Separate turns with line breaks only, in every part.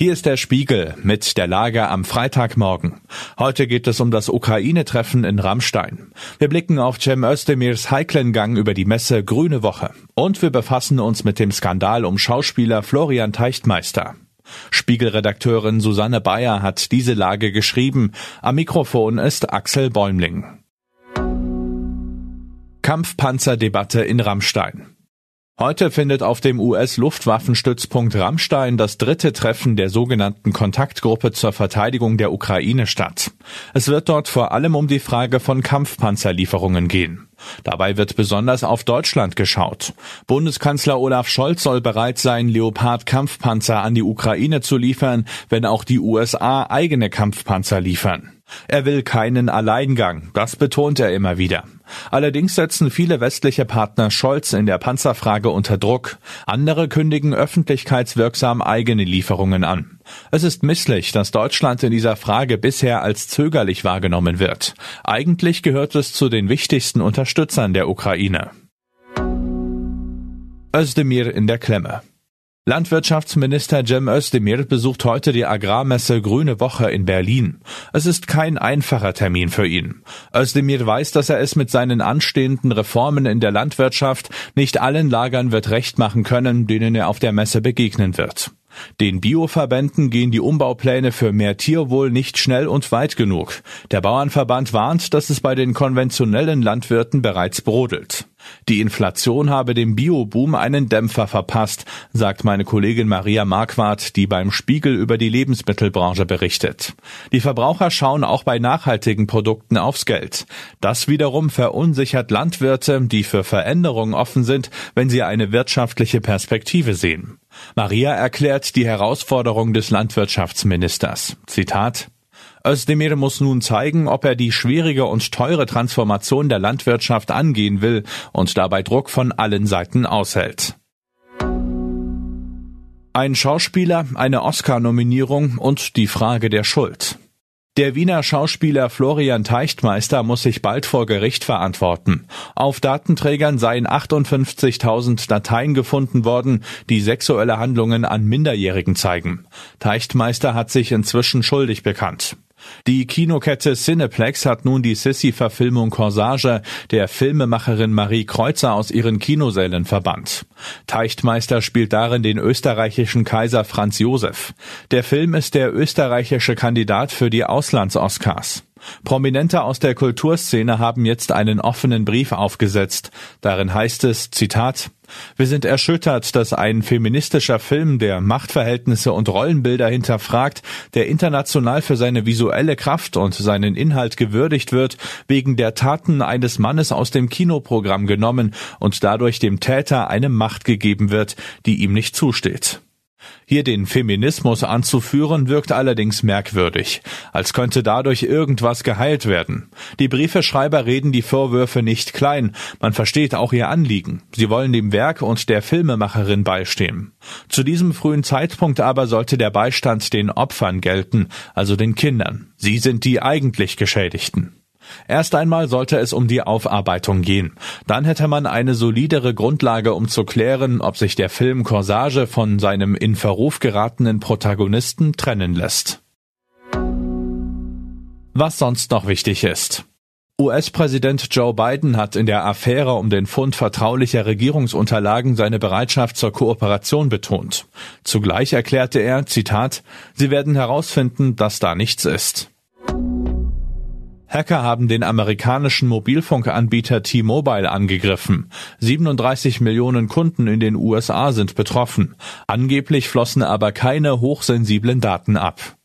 Hier ist der Spiegel mit der Lage am Freitagmorgen. Heute geht es um das Ukraine-Treffen in Rammstein. Wir blicken auf Cem Özdemirs heiklen Gang über die Messe Grüne Woche. Und wir befassen uns mit dem Skandal um Schauspieler Florian Teichtmeister. Spiegelredakteurin Susanne Bayer hat diese Lage geschrieben. Am Mikrofon ist Axel Bäumling. Kampfpanzerdebatte in Rammstein. Heute findet auf dem US-Luftwaffenstützpunkt Rammstein das dritte Treffen der sogenannten Kontaktgruppe zur Verteidigung der Ukraine statt. Es wird dort vor allem um die Frage von Kampfpanzerlieferungen gehen. Dabei wird besonders auf Deutschland geschaut. Bundeskanzler Olaf Scholz soll bereit sein, Leopard-Kampfpanzer an die Ukraine zu liefern, wenn auch die USA eigene Kampfpanzer liefern. Er will keinen Alleingang, das betont er immer wieder. Allerdings setzen viele westliche Partner Scholz in der Panzerfrage unter Druck. Andere kündigen öffentlichkeitswirksam eigene Lieferungen an. Es ist misslich, dass Deutschland in dieser Frage bisher als zögerlich wahrgenommen wird. Eigentlich gehört es zu den wichtigsten Unterstützern der Ukraine. Özdemir in der Klemme. Landwirtschaftsminister Cem Özdemir besucht heute die Agrarmesse Grüne Woche in Berlin. Es ist kein einfacher Termin für ihn. Özdemir weiß, dass er es mit seinen anstehenden Reformen in der Landwirtschaft nicht allen Lagern wird recht machen können, denen er auf der Messe begegnen wird. Den Bioverbänden gehen die Umbaupläne für mehr Tierwohl nicht schnell und weit genug. Der Bauernverband warnt, dass es bei den konventionellen Landwirten bereits brodelt. Die Inflation habe dem Bioboom einen Dämpfer verpasst, sagt meine Kollegin Maria Marquardt, die beim Spiegel über die Lebensmittelbranche berichtet. Die Verbraucher schauen auch bei nachhaltigen Produkten aufs Geld. Das wiederum verunsichert Landwirte, die für Veränderungen offen sind, wenn sie eine wirtschaftliche Perspektive sehen. Maria erklärt die Herausforderung des Landwirtschaftsministers. Zitat Özdemir muss nun zeigen, ob er die schwierige und teure Transformation der Landwirtschaft angehen will und dabei Druck von allen Seiten aushält. Ein Schauspieler, eine Oscar-Nominierung und die Frage der Schuld. Der Wiener Schauspieler Florian Teichtmeister muss sich bald vor Gericht verantworten. Auf Datenträgern seien 58.000 Dateien gefunden worden, die sexuelle Handlungen an Minderjährigen zeigen. Teichtmeister hat sich inzwischen schuldig bekannt. Die Kinokette Cineplex hat nun die Sissy-Verfilmung Corsage der Filmemacherin Marie Kreuzer aus ihren Kinosälen verbannt. Teichtmeister spielt darin den österreichischen Kaiser Franz Josef. Der Film ist der österreichische Kandidat für die Auslands-Oscars. Prominente aus der Kulturszene haben jetzt einen offenen Brief aufgesetzt. Darin heißt es, Zitat, wir sind erschüttert, dass ein feministischer Film, der Machtverhältnisse und Rollenbilder hinterfragt, der international für seine visuelle Kraft und seinen Inhalt gewürdigt wird, wegen der Taten eines Mannes aus dem Kinoprogramm genommen und dadurch dem Täter eine Macht gegeben wird, die ihm nicht zusteht. Hier den Feminismus anzuführen, wirkt allerdings merkwürdig, als könnte dadurch irgendwas geheilt werden. Die Briefeschreiber reden die Vorwürfe nicht klein, man versteht auch ihr Anliegen. Sie wollen dem Werk und der Filmemacherin beistehen. Zu diesem frühen Zeitpunkt aber sollte der Beistand den Opfern gelten, also den Kindern. Sie sind die eigentlich Geschädigten. Erst einmal sollte es um die Aufarbeitung gehen. Dann hätte man eine solidere Grundlage, um zu klären, ob sich der Film Corsage von seinem in Verruf geratenen Protagonisten trennen lässt. Was sonst noch wichtig ist. US-Präsident Joe Biden hat in der Affäre um den Fund vertraulicher Regierungsunterlagen seine Bereitschaft zur Kooperation betont. Zugleich erklärte er, Zitat, Sie werden herausfinden, dass da nichts ist. Hacker haben den amerikanischen Mobilfunkanbieter T-Mobile angegriffen. 37 Millionen Kunden in den USA sind betroffen. Angeblich flossen aber keine hochsensiblen Daten ab.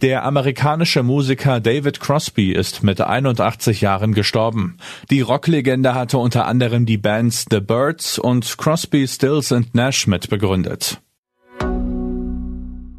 Der amerikanische Musiker David Crosby ist mit 81 Jahren gestorben. Die Rocklegende hatte unter anderem die Bands The Birds und Crosby, Stills and Nash mitbegründet.